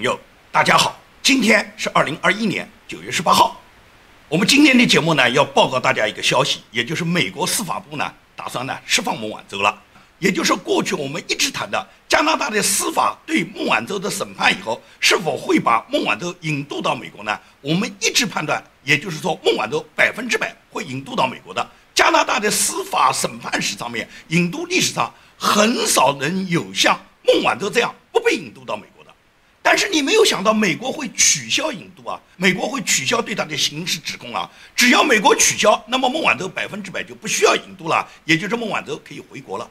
朋友，大家好，今天是二零二一年九月十八号。我们今天的节目呢，要报告大家一个消息，也就是美国司法部呢，打算呢释放孟晚舟了。也就是过去我们一直谈的加拿大的司法对孟晚舟的审判以后，是否会把孟晚舟引渡到美国呢？我们一直判断，也就是说孟晚舟百分之百会引渡到美国的。加拿大的司法审判史上面，引渡历史上很少能有像孟晚舟这样不被引渡到美国。但是你没有想到美国会取消引渡啊，美国会取消对他的刑事指控啊。只要美国取消，那么孟晚舟百分之百就不需要引渡了，也就是孟晚舟可以回国了。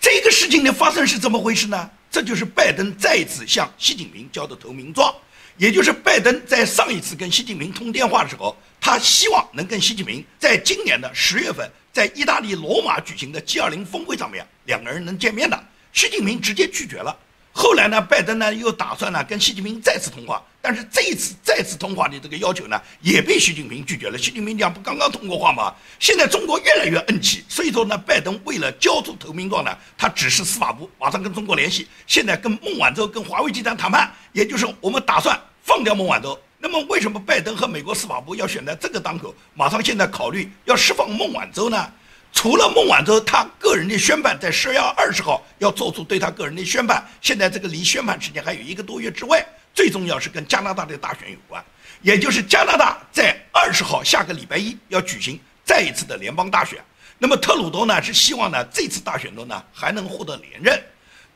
这个事情的发生是怎么回事呢？这就是拜登再次向习近平交的投名状，也就是拜登在上一次跟习近平通电话的时候，他希望能跟习近平在今年的十月份在意大利罗马举行的 G20 峰会上面两个人能见面的，习近平直接拒绝了。后来呢，拜登呢又打算呢跟习近平再次通话，但是这一次再次通话的这个要求呢也被习近平拒绝了。习近平讲不刚刚通过话吗？现在中国越来越硬气，所以说呢，拜登为了交出投名状呢，他指示司法部马上跟中国联系，现在跟孟晚舟跟华为集团谈判，也就是我们打算放掉孟晚舟。那么为什么拜登和美国司法部要选在这个当口，马上现在考虑要释放孟晚舟呢？除了孟晚舟他个人的宣判在十月二十号要做出对他个人的宣判，现在这个离宣判时间还有一个多月之外，最重要是跟加拿大的大选有关，也就是加拿大在二十号下个礼拜一要举行再一次的联邦大选。那么特鲁多呢是希望呢这次大选中呢还能获得连任。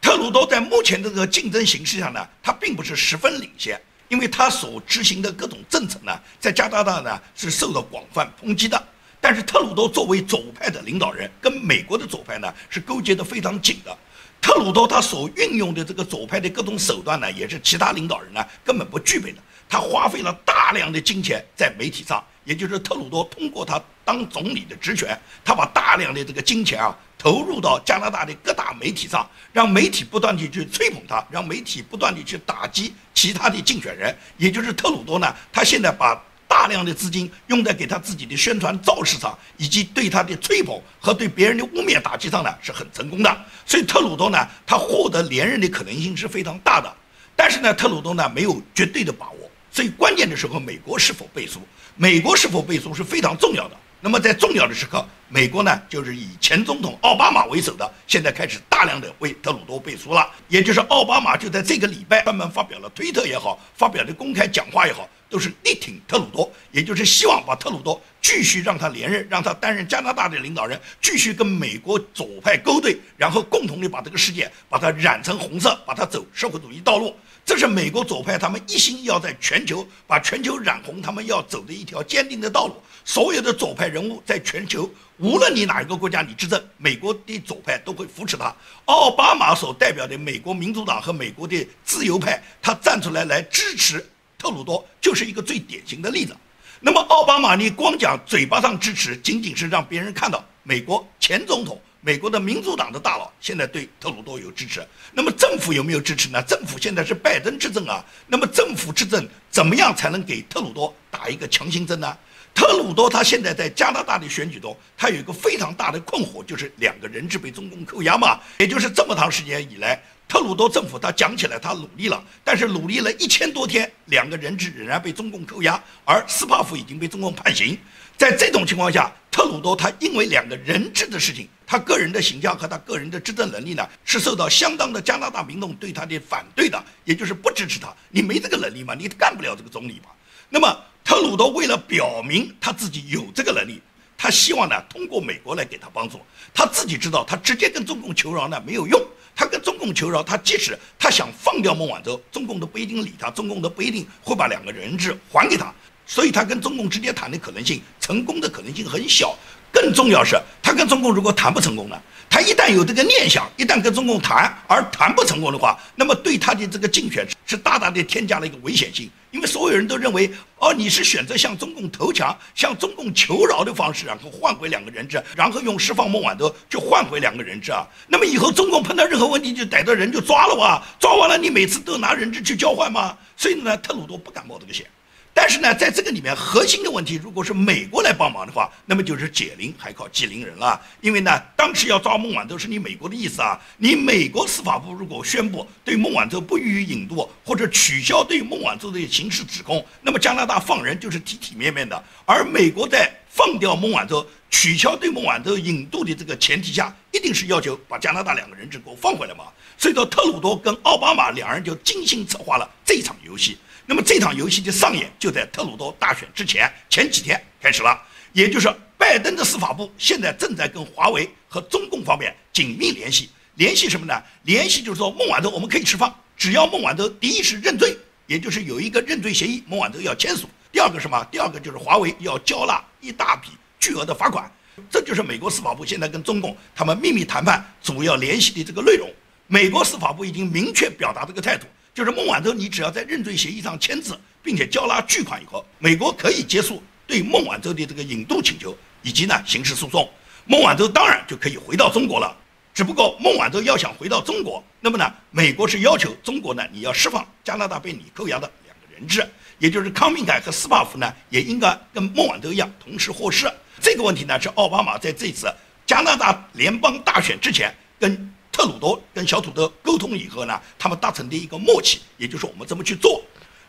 特鲁多在目前的这个竞争形势上呢，他并不是十分领先，因为他所执行的各种政策呢，在加拿大呢是受到广泛抨击的。但是特鲁多作为左派的领导人，跟美国的左派呢是勾结得非常紧的。特鲁多他所运用的这个左派的各种手段呢，也是其他领导人呢根本不具备的。他花费了大量的金钱在媒体上，也就是特鲁多通过他当总理的职权，他把大量的这个金钱啊投入到加拿大的各大媒体上，让媒体不断地去吹捧他，让媒体不断地去打击其他的竞选人。也就是特鲁多呢，他现在把。大量的资金用在给他自己的宣传造势上，以及对他的吹捧和对别人的污蔑打击上呢，是很成功的。所以特鲁多呢，他获得连任的可能性是非常大的。但是呢，特鲁多呢没有绝对的把握，所以关键的时候，美国是否背书，美国是否背书是非常重要的。那么在重要的时刻，美国呢就是以前总统奥巴马为首的，现在开始大量的为特鲁多背书了。也就是奥巴马就在这个礼拜专门发表了推特也好，发表的公开讲话也好。都是力挺特鲁多，也就是希望把特鲁多继续让他连任，让他担任加拿大的领导人，继续跟美国左派勾兑，然后共同的把这个世界把它染成红色，把它走社会主义道路。这是美国左派他们一心要在全球把全球染红，他们要走的一条坚定的道路。所有的左派人物在全球，无论你哪一个国家你执政，美国的左派都会扶持他。奥巴马所代表的美国民主党和美国的自由派，他站出来来支持。特鲁多就是一个最典型的例子。那么奥巴马，你光讲嘴巴上支持，仅仅是让别人看到美国前总统、美国的民主党的大佬现在对特鲁多有支持。那么政府有没有支持呢？政府现在是拜登执政啊。那么政府执政怎么样才能给特鲁多打一个强心针呢？特鲁多他现在在加拿大的选举中，他有一个非常大的困惑，就是两个人质被中共扣押嘛，也就是这么长时间以来。特鲁多政府他讲起来他努力了，但是努力了一千多天，两个人质仍然被中共扣押，而斯帕夫已经被中共判刑。在这种情况下，特鲁多他因为两个人质的事情，他个人的形象和他个人的执政能力呢，是受到相当的加拿大民众对他的反对的，也就是不支持他。你没这个能力嘛，你干不了这个总理嘛。那么特鲁多为了表明他自己有这个能力，他希望呢通过美国来给他帮助。他自己知道，他直接跟中共求饶呢没有用。他跟中共求饶，他即使他想放掉孟晚舟，中共都不一定理他，中共都不一定会把两个人质还给他，所以他跟中共直接谈的可能性，成功的可能性很小。更重要是，他跟中共如果谈不成功呢？他一旦有这个念想，一旦跟中共谈而谈不成功的话，那么对他的这个竞选是大大的添加了一个危险性。因为所有人都认为，哦，你是选择向中共投降、向中共求饶的方式，然后换回两个人质，然后用释放孟晚舟就换回两个人质啊。那么以后中共碰到任何问题就逮到人就抓了哇，抓完了你每次都拿人质去交换吗？所以呢，特鲁多不敢冒这个险。但是呢，在这个里面核心的问题，如果是美国来帮忙的话，那么就是解铃还靠系铃人了。因为呢，当时要抓孟晚舟是你美国的意思啊，你美国司法部如果宣布对孟晚舟不予以引渡或者取消对孟晚舟的刑事指控，那么加拿大放人就是体体面面的。而美国在放掉孟晚舟、取消对孟晚舟引渡的这个前提下，一定是要求把加拿大两个人质给我放回来嘛。所以说，特鲁多跟奥巴马两人就精心策划了这场游戏。那么这场游戏的上演就在特鲁多大选之前前几天开始了，也就是拜登的司法部现在正在跟华为和中共方面紧密联系，联系什么呢？联系就是说孟晚舟我们可以释放，只要孟晚舟第一是认罪，也就是有一个认罪协议，孟晚舟要签署；第二个什么？第二个就是华为要交纳一大笔巨额的罚款，这就是美国司法部现在跟中共他们秘密谈判主要联系的这个内容。美国司法部已经明确表达这个态度。就是孟晚舟，你只要在认罪协议上签字，并且交纳巨款以后，美国可以结束对孟晚舟的这个引渡请求以及呢刑事诉讼，孟晚舟当然就可以回到中国了。只不过孟晚舟要想回到中国，那么呢，美国是要求中国呢你要释放加拿大被你扣押的两个人质，也就是康明凯和斯帕夫呢也应该跟孟晚舟一样同时获释。这个问题呢是奥巴马在这次加拿大联邦大选之前跟。特鲁多跟小土豆沟通以后呢，他们达成的一个默契，也就是我们这么去做。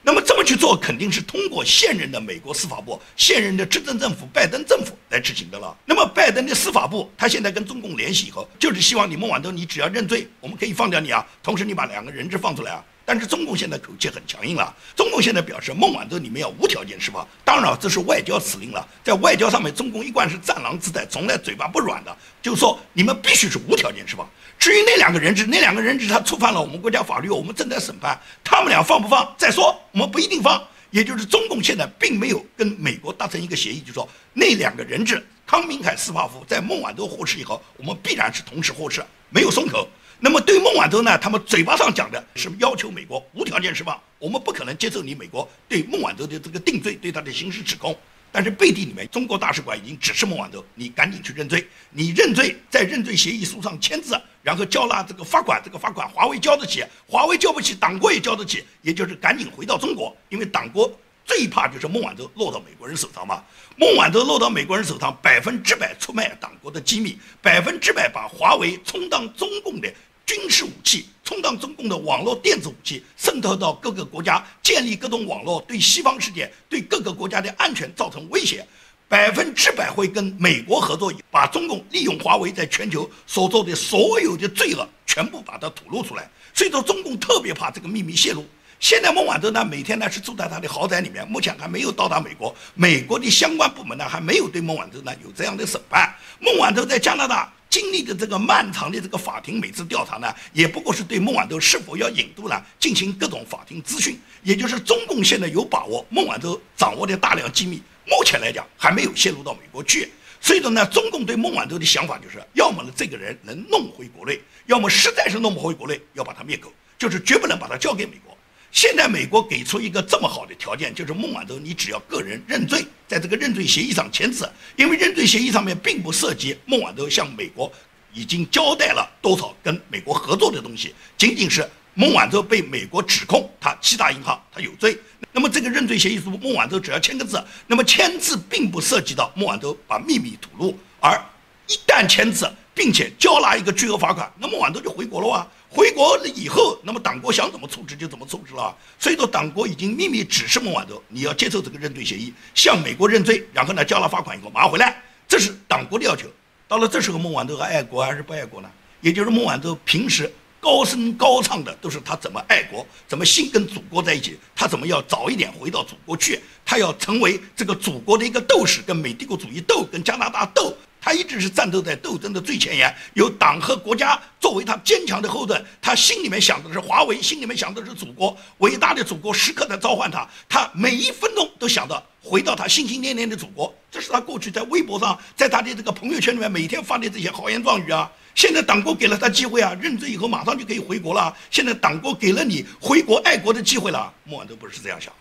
那么这么去做，肯定是通过现任的美国司法部、现任的执政政府拜登政府来执行的了。那么拜登的司法部，他现在跟中共联系以后，就是希望你孟晚舟，你只要认罪，我们可以放掉你啊。同时，你把两个人质放出来啊。但是中共现在口气很强硬了，中共现在表示孟晚舟你们要无条件释放，当然这是外交辞令了，在外交上面，中共一贯是战狼姿态，从来嘴巴不软的，就是说你们必须是无条件释放。至于那两个人质，那两个人质他触犯了我们国家法律，我们正在审判，他们俩放不放再说，我们不一定放。也就是中共现在并没有跟美国达成一个协议，就说那两个人质康明凯、斯帕夫在孟晚舟获释以后，我们必然是同时获释，没有松口。那么对孟晚舟呢？他们嘴巴上讲的是要求美国无条件释放，我们不可能接受你美国对孟晚舟的这个定罪，对他的刑事指控。但是背地里面，中国大使馆已经指示孟晚舟，你赶紧去认罪，你认罪，在认罪协议书上签字，然后交纳这个罚款，这个罚款华为交得起，华为交不起，党国也交得起，也就是赶紧回到中国，因为党国最怕就是孟晚舟落到美国人手上嘛。孟晚舟落到美国人手上，百分之百出卖党国的机密，百分之百把华为充当中共的。军事武器充当中共的网络电子武器，渗透到各个国家，建立各种网络，对西方世界、对各个国家的安全造成威胁，百分之百会跟美国合作，把中共利用华为在全球所做的所有的罪恶全部把它吐露出来。所以说，中共特别怕这个秘密泄露。现在孟晚舟呢，每天呢是住在他的豪宅里面，目前还没有到达美国，美国的相关部门呢还没有对孟晚舟呢有这样的审判。孟晚舟在加拿大。经历的这个漫长的这个法庭每次调查呢，也不过是对孟晚舟是否要引渡呢进行各种法庭咨询，也就是中共现在有把握孟晚舟掌握的大量机密，目前来讲还没有泄露到美国去。所以说呢，中共对孟晚舟的想法就是，要么呢这个人能弄回国内，要么实在是弄不回国内，要把他灭口，就是绝不能把他交给美国。现在美国给出一个这么好的条件，就是孟晚舟，你只要个人认罪，在这个认罪协议上签字，因为认罪协议上面并不涉及孟晚舟向美国已经交代了多少跟美国合作的东西，仅仅是孟晚舟被美国指控他欺诈银行，他有罪。那么这个认罪协议书，孟晚舟只要签个字，那么签字并不涉及到孟晚舟把秘密吐露，而一旦签字并且交纳一个巨额罚款，那孟晚舟就回国了哇。回国了以后，那么党国想怎么处置就怎么处置了。所以说，党国已经秘密指示孟晚舟，你要接受这个认罪协议，向美国认罪，然后呢交了罚款以后马上回来，这是党国的要求。到了这时候，孟晚舟还爱国还是不爱国呢？也就是孟晚舟平时高声高唱的都是他怎么爱国，怎么心跟祖国在一起，他怎么要早一点回到祖国去，他要成为这个祖国的一个斗士，跟美帝国主义斗，跟加拿大斗。他一直是战斗在斗争的最前沿，有党和国家作为他坚强的后盾。他心里面想的是华为，心里面想的是祖国，伟大的祖国时刻在召唤他。他每一分钟都想着回到他心心念念的祖国。这是他过去在微博上，在他的这个朋友圈里面每天发的这些豪言壮语啊。现在党国给了他机会啊，认罪以后马上就可以回国了。现在党国给了你回国爱国的机会了。孟晚舟不是这样想。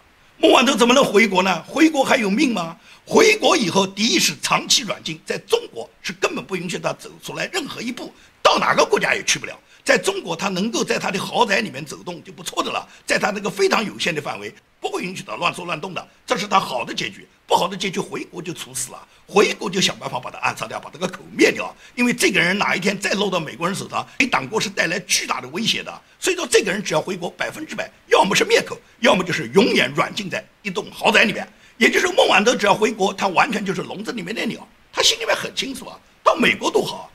孟晚舟怎么能回国呢？回国还有命吗？回国以后，第一是长期软禁，在中国是根本不允许他走出来任何一步，到哪个国家也去不了。在中国，他能够在他的豪宅里面走动就不错的了，在他那个非常有限的范围，不会允许他乱说乱动的，这是他好的结局。不好的结局，回国就处死了，回国就想办法把他暗杀掉，把这个口灭掉。因为这个人哪一天再落到美国人手上，给党国是带来巨大的威胁的。所以说，这个人只要回国，百分之百要么是灭口，要么就是永远软禁在一栋豪宅里面。也就是孟晚舟只要回国，他完全就是笼子里面的鸟。他心里面很清楚啊，到美国多好。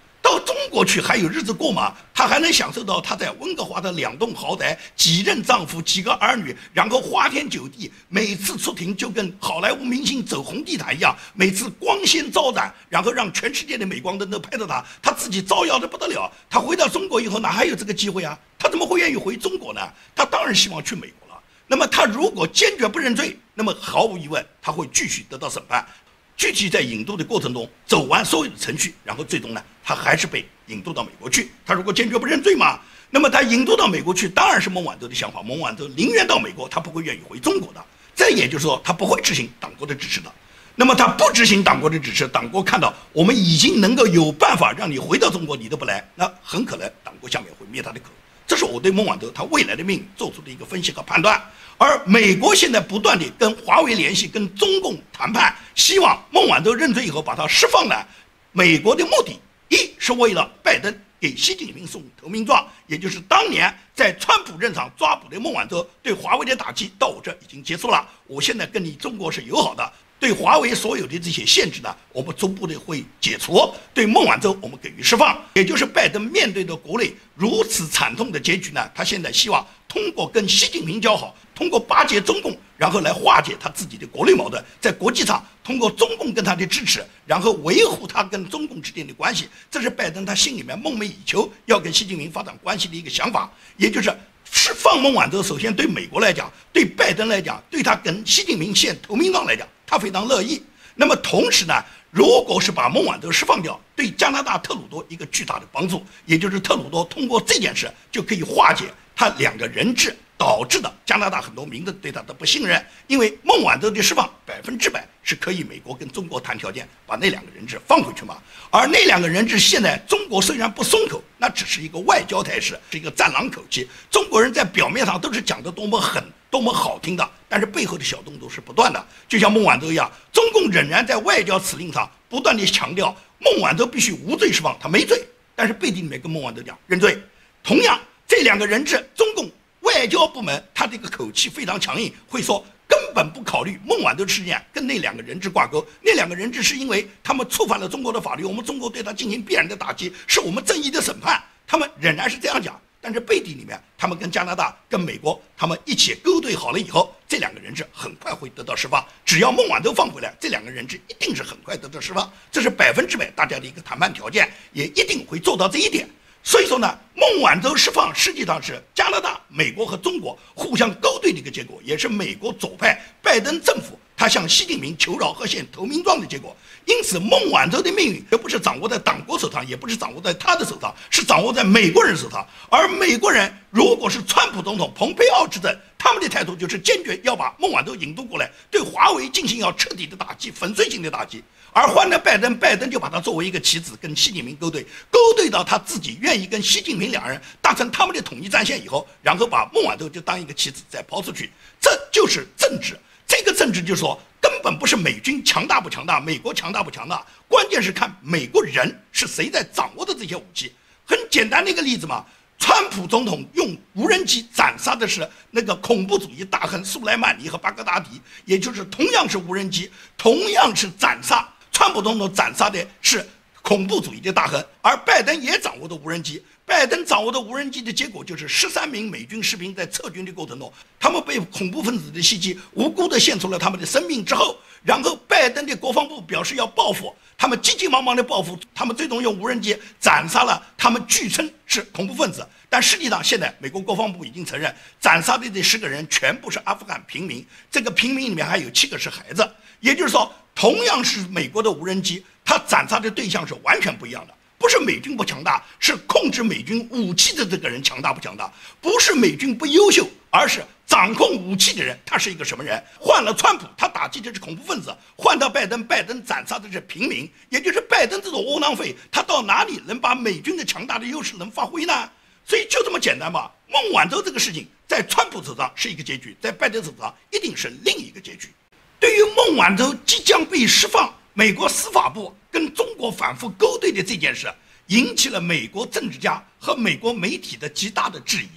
到中国去还有日子过吗？她还能享受到她在温哥华的两栋豪宅、几任丈夫、几个儿女，然后花天酒地，每次出庭就跟好莱坞明星走红地毯一样，每次光鲜招展，然后让全世界的镁光灯都拍到她，她自己招摇的不得了。她回到中国以后哪还有这个机会啊？她怎么会愿意回中国呢？她当然希望去美国了。那么她如果坚决不认罪，那么毫无疑问，她会继续得到审判。具体在引渡的过程中走完所有的程序，然后最终呢，他还是被引渡到美国去。他如果坚决不认罪嘛，那么他引渡到美国去，当然是孟晚舟的想法。孟晚舟宁愿到美国，他不会愿意回中国的。这也就是说，他不会执行党国的指示的。那么他不执行党国的指示，党国看到我们已经能够有办法让你回到中国，你都不来，那很可能党国下面会灭他的口。这是我对孟晚舟他未来的命做出的一个分析和判断。而美国现在不断地跟华为联系，跟中共谈判，希望孟晚舟认罪以后把他释放了。美国的目的，一是为了拜登给习近平送投名状，也就是当年在川普任上抓捕的孟晚舟，对华为的打击到我这已经结束了。我现在跟你中国是友好的。对华为所有的这些限制呢，我们逐步的会解除；对孟晚舟，我们给予释放。也就是拜登面对着国内如此惨痛的结局呢，他现在希望通过跟习近平交好，通过巴结中共，然后来化解他自己的国内矛盾。在国际上，通过中共跟他的支持，然后维护他跟中共之间的关系，这是拜登他心里面梦寐以求要跟习近平发展关系的一个想法。也就是释放孟晚舟，首先对美国来讲，对拜登来讲，对他跟习近平现投名状来讲。他非常乐意。那么同时呢，如果是把孟晚舟释放掉，对加拿大特鲁多一个巨大的帮助，也就是特鲁多通过这件事就可以化解他两个人质。导致的加拿大很多民众对他的不信任，因为孟晚舟的释放百分之百是可以美国跟中国谈条件把那两个人质放回去嘛。而那两个人质现在中国虽然不松口，那只是一个外交态势，是一个战狼口气。中国人在表面上都是讲的多么狠、多么好听的，但是背后的小动作是不断的。就像孟晚舟一样，中共仍然在外交辞令上不断地强调孟晚舟必须无罪释放，他没罪，但是背地里面跟孟晚舟讲认罪。同样，这两个人质，中共。外交部门他这个口气非常强硬，会说根本不考虑孟晚舟事件跟那两个人质挂钩。那两个人质是因为他们触犯了中国的法律，我们中国对他进行必然的打击，是我们正义的审判。他们仍然是这样讲，但是背地里面，他们跟加拿大、跟美国他们一起勾兑好了以后，这两个人质很快会得到释放。只要孟晚舟放回来，这两个人质一定是很快得到释放，这是百分之百大家的一个谈判条件，也一定会做到这一点。所以说呢，孟晚舟释放实际上是加拿大、美国和中国互相勾兑的一个结果，也是美国左派拜登政府他向习近平求饶和献投名状的结果。因此，孟晚舟的命运也不是掌握在党国手上，也不是掌握在他的手上，是掌握在美国人手上。而美国人如果是川普总统、蓬佩奥执政，他们的态度就是坚决要把孟晚舟引渡过来，对华为进行要彻底的打击、粉碎性的打击。而换了拜登，拜登就把他作为一个棋子，跟习近平勾兑，勾兑到他自己愿意跟习近平两人达成他们的统一战线以后，然后把孟晚舟就当一个棋子再抛出去，这就是政治。这个政治就是说，根本不是美军强大不强大，美国强大不强大，关键是看美国人是谁在掌握的这些武器。很简单的一个例子嘛，川普总统用无人机斩杀的是那个恐怖主义大亨苏莱曼尼和巴格达迪，也就是同样是无人机，同样是斩杀。川普总统斩杀的是恐怖主义的大亨，而拜登也掌握着无人机。拜登掌握的无人机的结果就是十三名美军士兵在撤军的过程中，他们被恐怖分子的袭击，无辜的献出了他们的生命之后，然后拜登的国防部表示要报复，他们急急忙忙的报复，他们最终用无人机斩杀了他们据称是恐怖分子，但实际上现在美国国防部已经承认，斩杀的这十个人全部是阿富汗平民，这个平民里面还有七个是孩子，也就是说。同样是美国的无人机，它斩杀的对象是完全不一样的。不是美军不强大，是控制美军武器的这个人强大不强大？不是美军不优秀，而是掌控武器的人他是一个什么人？换了川普，他打击的是恐怖分子；换到拜登，拜登斩杀的是平民。也就是拜登这种窝囊废，他到哪里能把美军的强大的优势能发挥呢？所以就这么简单吧。孟晚舟这个事情在川普手上是一个结局，在拜登手上一定是另一个结局。对于孟晚舟即将被释放，美国司法部跟中国反复勾兑的这件事，引起了美国政治家和美国媒体的极大的质疑。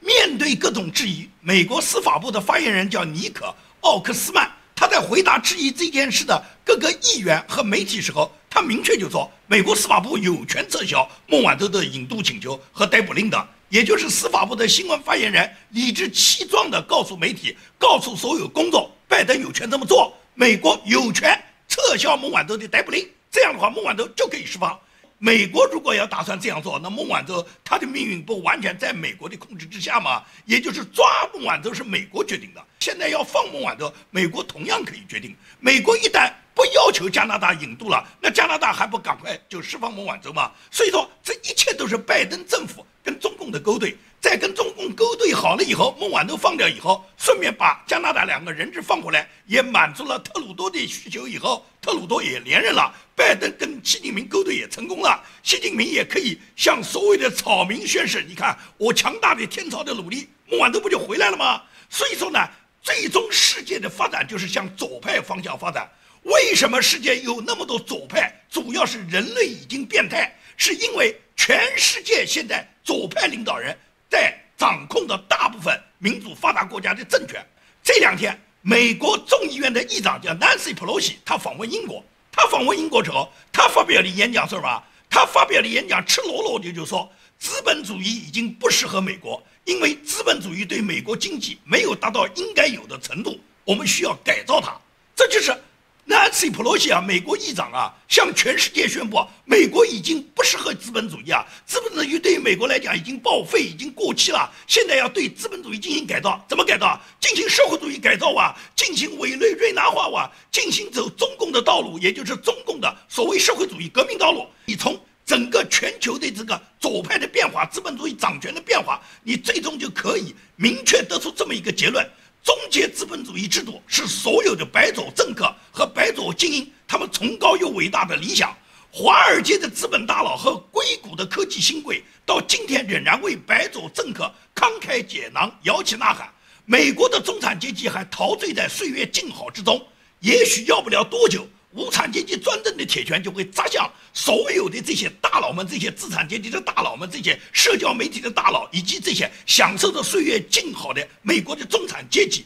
面对各种质疑，美国司法部的发言人叫尼可·奥克斯曼，他在回答质疑这件事的各个议员和媒体时候，他明确就说，美国司法部有权撤销孟晚舟的引渡请求和逮捕令的。也就是司法部的新闻发言人理直气壮地告诉媒体，告诉所有公众，拜登有权这么做，美国有权撤销孟晚舟的逮捕令，这样的话，孟晚舟就可以释放。美国如果要打算这样做，那孟晚舟他的命运不完全在美国的控制之下吗？也就是抓孟晚舟是美国决定的，现在要放孟晚舟，美国同样可以决定。美国一旦不要求加拿大引渡了，那加拿大还不赶快就释放孟晚舟吗？所以说，这一切都是拜登政府跟中共的勾兑，在跟中共勾兑好了以后，孟晚舟放掉以后，顺便把加拿大两个人质放回来，也满足了特鲁多的需求以后，特鲁多也连任了，拜登跟习近平勾兑也成功了，习近平也可以向所谓的草民宣誓，你看我强大的天朝的努力，孟晚舟不就回来了吗？所以说呢，最终世界的发展就是向左派方向发展。为什么世界有那么多左派？主要是人类已经变态，是因为全世界现在左派领导人在掌控着大部分民主发达国家的政权。这两天，美国众议院的议长叫 Nancy Pelosi，他访问英国。他访问英国之后，他发表的演讲是什么？他发表的演讲赤裸裸的就说，资本主义已经不适合美国，因为资本主义对美国经济没有达到应该有的程度，我们需要改造它。这就是。Nancy Pelosi 啊，美国议长啊，向全世界宣布，美国已经不适合资本主义啊，资本主义对于美国来讲已经报废，已经过期了。现在要对资本主义进行改造，怎么改造？进行社会主义改造啊，进行委内瑞拉化哇，进行走中共的道路，也就是中共的所谓社会主义革命道路。你从整个全球的这个左派的变化，资本主义掌权的变化，你最终就可以明确得出这么一个结论。终结资本主义制度是所有的白左政客和白左精英他们崇高又伟大的理想。华尔街的资本大佬和硅谷的科技新贵到今天仍然为白左政客慷慨解囊、摇旗呐喊。美国的中产阶级还陶醉在岁月静好之中，也许要不了多久。无产阶级专政的铁拳就会砸向所有的这些大佬们，这些资产阶级的大佬们，这些社交媒体的大佬，以及这些享受着岁月静好的美国的中产阶级，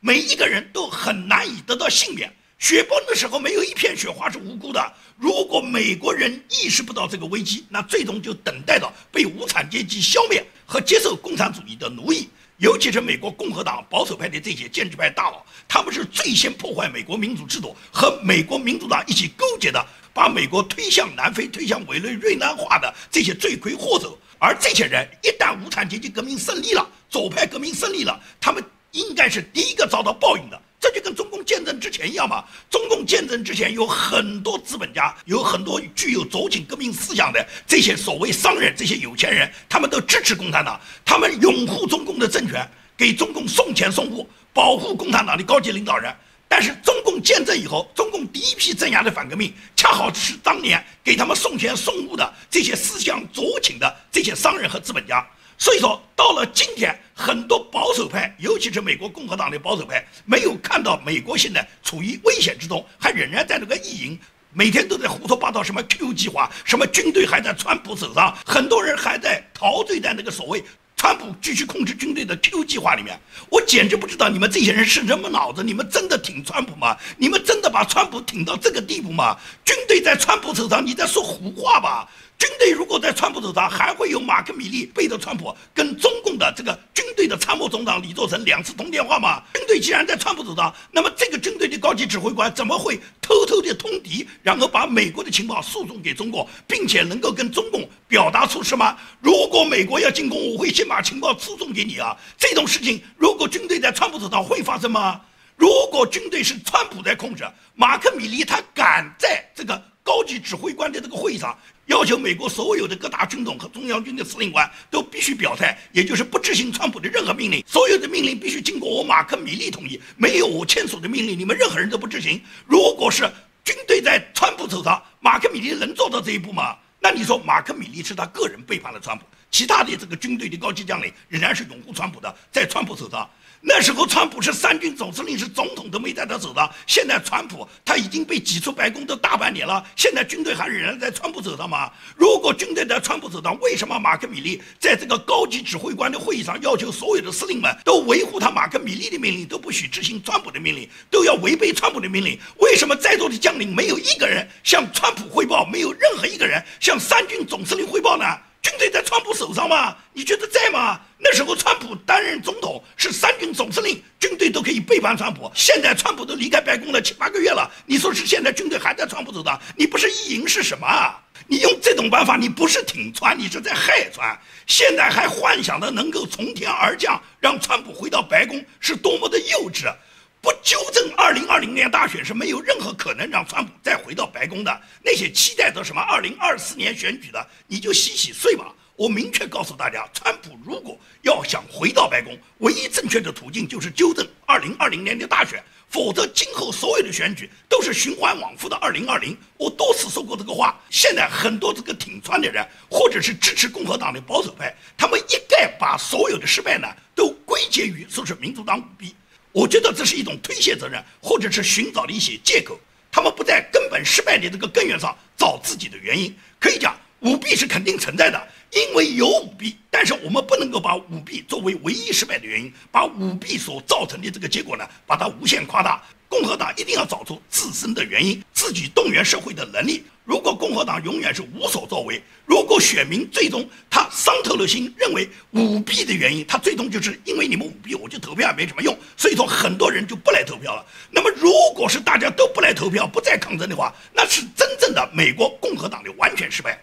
每一个人都很难以得到幸免。雪崩的时候，没有一片雪花是无辜的。如果美国人意识不到这个危机，那最终就等待着被无产阶级消灭和接受共产主义的奴役。尤其是美国共和党保守派的这些建制派大佬，他们是最先破坏美国民主制度和美国民主党一起勾结的，把美国推向南非、推向委内瑞拉化的这些罪魁祸首。而这些人一旦无产阶级革命胜利了，左派革命胜利了，他们应该是第一个遭到报应的。这就跟中共建政之前一样嘛。中共建政之前有很多资本家，有很多具有左倾革命思想的这些所谓商人、这些有钱人，他们都支持共产党，他们拥护中共的政权，给中共送钱送物，保护共产党的高级领导人。但是中共建政以后，中共第一批镇压的反革命，恰好是当年给他们送钱送物的这些思想左倾的这些商人和资本家。所以说，到了今天，很多保守派，尤其是美国共和党的保守派，没有看到美国现在处于危险之中，还仍然在那个意淫，每天都在胡说八道，什么 Q 计划，什么军队还在川普手上，很多人还在陶醉在那个所谓川普继续控制军队的 Q 计划里面。我简直不知道你们这些人是什么脑子，你们真的挺川普吗？你们真的把川普挺到这个地步吗？军队在川普手上，你在说胡话吧？军队如果在川普手上，还会有马克·米利背着川普跟中共的这个军队的参谋总长李作成两次通电话吗？军队既然在川普手上，那么这个军队的高级指挥官怎么会偷偷的通敌，然后把美国的情报输送给中国，并且能够跟中共表达出什么？如果美国要进攻，我会先把情报输送给你啊！这种事情，如果军队在川普手上会发生吗？如果军队是川普在控制，马克·米利他敢在这个高级指挥官的这个会议上？要求美国所有的各大军种和中央军的司令官都必须表态，也就是不执行川普的任何命令，所有的命令必须经过我马克·米利同意，没有我签署的命令，你们任何人都不执行。如果是军队在川普手上，马克·米利能做到这一步吗？那你说马克·米利是他个人背叛了川普，其他的这个军队的高级将领仍然是拥护川普的，在川普手上。那时候，川普是三军总司令，是总统都没带他走的。现在，川普他已经被挤出白宫都大半年了，现在军队还仍然在川普手上吗？如果军队在川普手上，为什么马克米利在这个高级指挥官的会议上要求所有的司令们都维护他马克米利的命令，都不许执行川普的命令，都要违背川普的命令？为什么在座的将领没有一个人向川普汇报，没有任何一个人向三军总司令汇报呢？军队在川普手上吗？你觉得在吗？那时候川普担任总统，是三军总司令，军队都可以背叛川普。现在川普都离开白宫了七八个月了，你说是现在军队还在川普手上？你不是意淫是什么？你用这种办法，你不是挺川，你是在害川。现在还幻想着能够从天而降，让川普回到白宫，是多么的幼稚！不纠正二零二零年大选是没有任何可能让川普再回到白宫的。那些期待着什么二零二四年选举的，你就洗洗睡吧。我明确告诉大家，川普如果要想回到白宫，唯一正确的途径就是纠正二零二零年的大选，否则今后所有的选举都是循环往复的二零二零。我多次说过这个话。现在很多这个挺川的人，或者是支持共和党的保守派，他们一概把所有的失败呢都归结于说是民主党舞弊。我觉得这是一种推卸责任，或者是寻找的一些借口。他们不在根本失败的这个根源上找自己的原因。可以讲，舞弊是肯定存在的。因为有舞弊，但是我们不能够把舞弊作为唯一失败的原因，把舞弊所造成的这个结果呢，把它无限夸大。共和党一定要找出自身的原因，自己动员社会的能力。如果共和党永远是无所作为，如果选民最终他伤透了心，认为舞弊的原因，他最终就是因为你们舞弊，我就投票也没什么用，所以说很多人就不来投票了。那么，如果是大家都不来投票，不再抗争的话，那是真正的美国共和党的完全失败。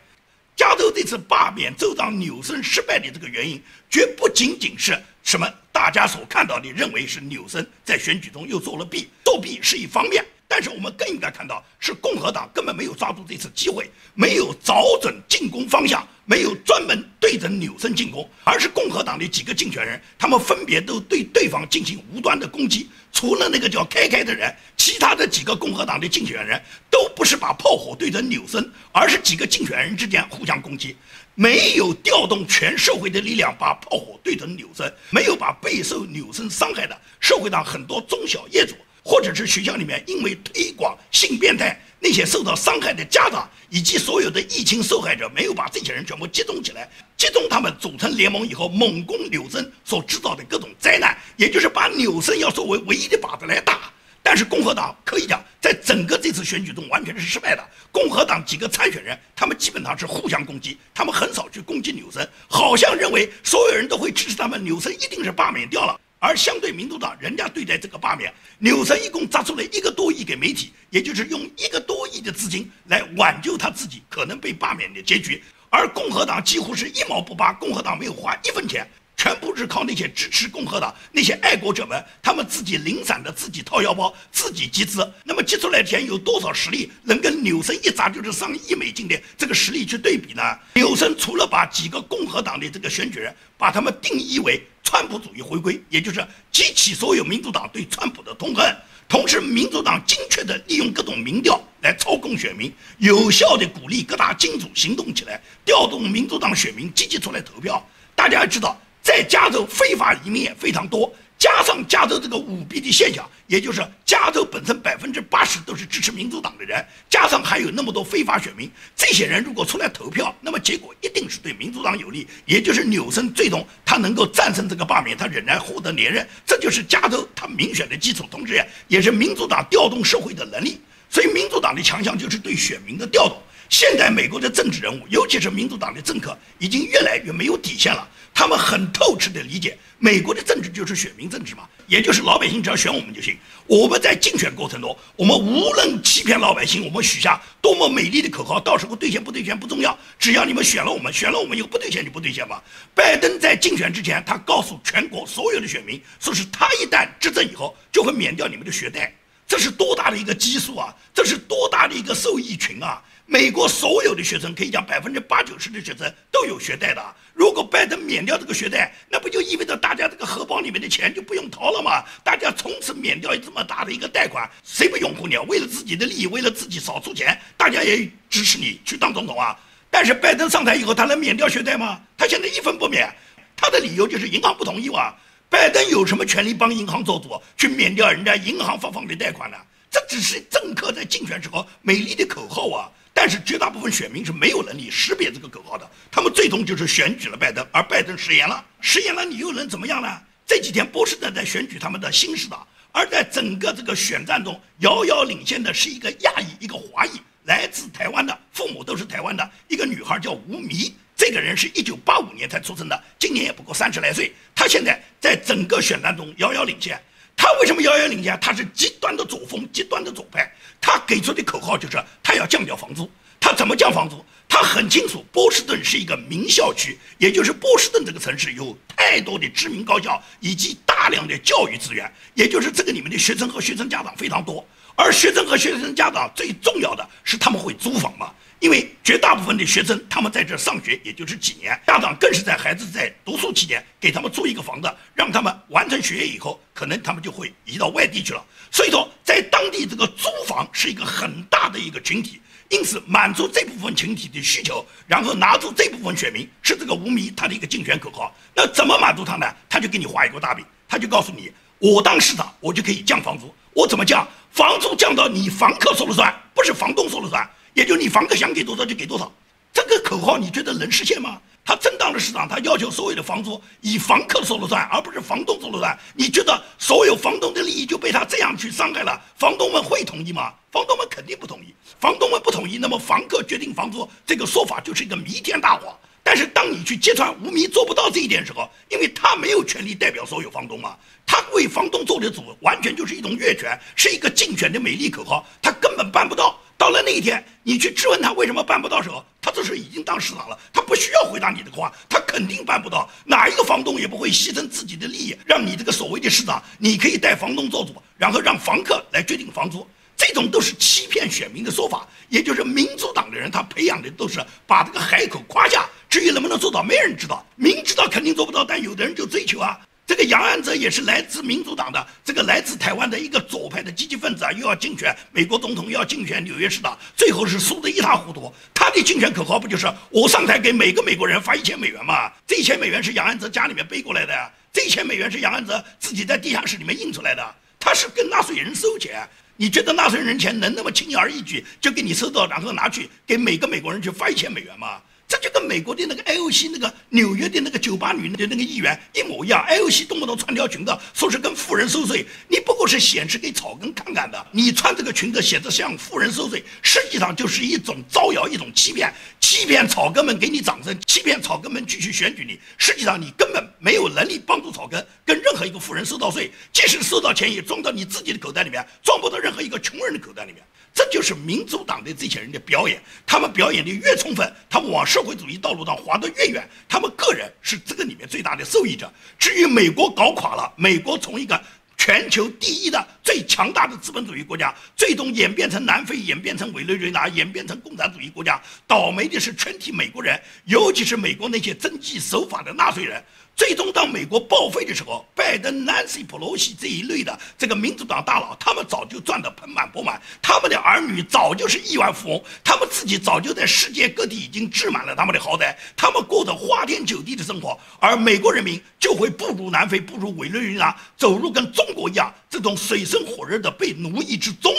加州这次罢免州长纽森失败的这个原因，绝不仅仅是什么大家所看到的，认为是纽森在选举中又作了弊，作弊是一方面，但是我们更应该看到，是共和党根本没有抓住这次机会，没有找准进攻方向，没有专门对准纽森进攻，而是共和党的几个竞选人，他们分别都对对方进行无端的攻击。除了那个叫开开的人，其他的几个共和党的竞选人都不是把炮火对准纽森，而是几个竞选人之间互相攻击，没有调动全社会的力量把炮火对准纽森，没有把备受纽森伤害的社会上很多中小业主，或者是学校里面因为推广性变态。那些受到伤害的家长以及所有的疫情受害者，没有把这些人全部集中起来，集中他们组成联盟以后，猛攻纽森所制造的各种灾难，也就是把纽森要作为唯一的靶子来打。但是共和党可以讲，在整个这次选举中完全是失败的。共和党几个参选人，他们基本上是互相攻击，他们很少去攻击纽森，好像认为所有人都会支持他们，纽森一定是罢免掉了。而相对民主党，人家对待这个罢免，纽森一共砸出了一个多亿给媒体，也就是用一个多亿的资金来挽救他自己可能被罢免的结局。而共和党几乎是一毛不拔，共和党没有花一分钱，全部是靠那些支持共和党那些爱国者们，他们自己零散的自己掏腰包，自己集资。那么集出来钱有多少实力能跟纽森一砸就是上亿美金的这个实力去对比呢？纽森除了把几个共和党的这个选举人把他们定义为。川普主义回归，也就是激起所有民主党对川普的痛恨，同时民主党精确地利用各种民调来操控选民，有效地鼓励各大金主行动起来，调动民主党选民积极出来投票。大家要知道，在加州非法移民也非常多。加上加州这个舞弊的现象，也就是加州本身百分之八十都是支持民主党的人，加上还有那么多非法选民，这些人如果出来投票，那么结果一定是对民主党有利，也就是纽森最终他能够战胜这个罢免，他仍然获得连任，这就是加州他民选的基础，同时也是民主党调动社会的能力。所以民主党的强项就是对选民的调动。现在美国的政治人物，尤其是民主党的政客，已经越来越没有底线了。他们很透彻地理解，美国的政治就是选民政治嘛，也就是老百姓只要选我们就行。我们在竞选过程中，我们无论欺骗老百姓，我们许下多么美丽的口号，到时候兑现不兑现不重要，只要你们选了我们，选了我们以后不兑现就不兑现嘛。拜登在竞选之前，他告诉全国所有的选民，说是他一旦执政以后，就会免掉你们的学贷，这是多大的一个基数啊！这是多大的一个受益群啊！美国所有的学生可以讲百分之八九十的学生都有学贷的。如果拜登免掉这个学贷，那不就意味着大家这个荷包里面的钱就不用掏了吗？大家从此免掉这么大的一个贷款，谁不拥护你啊？为了自己的利益，为了自己少出钱，大家也支持你去当总统啊！但是拜登上台以后，他能免掉学贷吗？他现在一分不免，他的理由就是银行不同意哇。拜登有什么权利帮银行做主去免掉人家银行发放的贷款呢？这只是政客在竞选时候美丽的口号啊！但是绝大部分选民是没有能力识别这个口号的，他们最终就是选举了拜登，而拜登食言了，食言了，你又能怎么样呢？这几天波士顿在选举他们的新市长，而在整个这个选战中遥遥领先的是一个亚裔，一个华裔，来自台湾的，父母都是台湾的一个女孩叫吴迷，这个人是一九八五年才出生的，今年也不过三十来岁，他现在在整个选战中遥遥领先。他为什么遥遥领先？他是极端的左风，极端的左派。他给出的口号就是他要降掉房租。他怎么降房租？他很清楚，波士顿是一个名校区，也就是波士顿这个城市有太多的知名高校以及大量的教育资源，也就是这个里面的学生和学生家长非常多。而学生和学生家长最重要的是他们会租房嘛？因为绝大部分的学生，他们在这上学也就是几年，家长更是在孩子在读书期间给他们租一个房子，让他们完成学业以后，可能他们就会移到外地去了。所以说，在当地这个租房是一个很大的一个群体，因此满足这部分群体的需求，然后拿住这部分选民，是这个无迷他的一个竞选口号。那怎么满足他呢？他就给你画一个大饼，他就告诉你，我当市长，我就可以降房租。我怎么降？房租降到你房客说了算，不是房东说了算。也就你房客想给多少就给多少，这个口号你觉得能实现吗？他正当的市场，他要求所有的房租以房客说了算，而不是房东说了算。你觉得所有房东的利益就被他这样去伤害了？房东们会同意吗？房东们肯定不同意。房东们不同意，那么房客决定房租这个说法就是一个弥天大谎。但是当你去揭穿无名做不到这一点时候，因为他没有权利代表所有房东嘛，他为房东做的主，完全就是一种越权，是一个竞选的美丽口号，他根本办不到。到了那一天，你去质问他为什么办不到时候，他这时候已经当市长了，他不需要回答你的话，他肯定办不到。哪一个房东也不会牺牲自己的利益，让你这个所谓的市长，你可以带房东做主，然后让房客来决定房租，这种都是欺骗选民的说法。也就是民主党的人，他培养的都是把这个海口夸下，至于能不能做到，没人知道。明知道肯定做不到，但有的人就追求啊。这个杨安泽也是来自民主党的，这个来自台湾的一个左派的积极分子啊，又要竞选美国总统，又要竞选纽约市长，最后是输得一塌糊涂。他的竞选口号不就是我上台给每个美国人发一千美元吗？这一千美元是杨安泽家里面背过来的，这一千美元是杨安泽自己在地下室里面印出来的，他是跟纳税人收钱。你觉得纳税人钱能那么轻而易举就给你收到，然后拿去给每个美国人去发一千美元吗？这就跟美国的那个 IOC 那个纽约的那个酒吧女的那个议员一模一样，IOC 动不动穿条裙子，说是跟富人收税，你不过是显示给草根看看的。你穿这个裙子写着向富人收税，实际上就是一种招摇，一种欺骗，欺骗草根们给你掌声，欺骗草根们继续选举你。实际上你根本没有能力帮助草根跟任何一个富人收到税，即使收到钱也装到你自己的口袋里面，装不到任何一个穷人的口袋里面。这就是民主党的这些人的表演，他们表演的越充分，他们往社会主义道路上滑得越远，他们个人是这个里面最大的受益者。至于美国搞垮了，美国从一个全球第一的最强大的资本主义国家，最终演变成南非，演变成委内瑞拉，演变成共产主义国家，倒霉的是全体美国人，尤其是美国那些遵纪守法的纳税人。最终，当美国报废的时候，拜登、南希·普罗西这一类的这个民主党大佬，他们早就赚得盆满钵满，他们的儿女早就是亿万富翁，他们自己早就在世界各地已经置满了他们的豪宅，他们过着花天酒地的生活，而美国人民就会步入南非，步入委内瑞拉，走入跟中国一样这种水深火热的被奴役之中。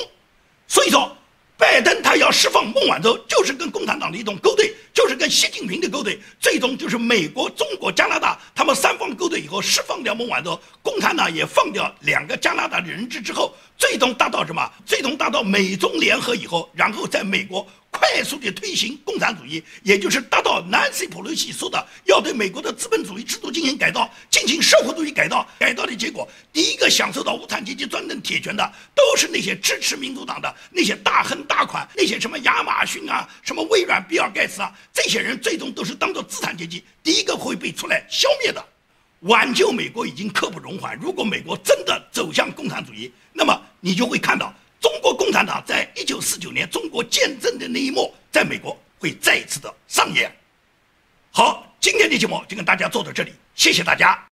所以说。拜登他要释放孟晚舟，就是跟共产党的一种勾兑，就是跟习近平的勾兑，最终就是美国、中国、加拿大他们三方勾兑以后释放掉孟晚舟，共产党也放掉两个加拿大的人质之后，最终达到什么？最终达到美中联合以后，然后在美国。快速的推行共产主义，也就是达到南希·普洛西说的要对美国的资本主义制度进行改造，进行社会主义改造。改造的结果，第一个享受到无产阶级专政铁拳的，都是那些支持民主党的那些大亨大款，那些什么亚马逊啊、什么微软、比尔盖茨啊，这些人最终都是当做资产阶级，第一个会被出来消灭的。挽救美国已经刻不容缓。如果美国真的走向共产主义，那么你就会看到。中国共产党在一九四九年中国建政的那一幕，在美国会再一次的上演。好，今天的节目就跟大家做到这里，谢谢大家。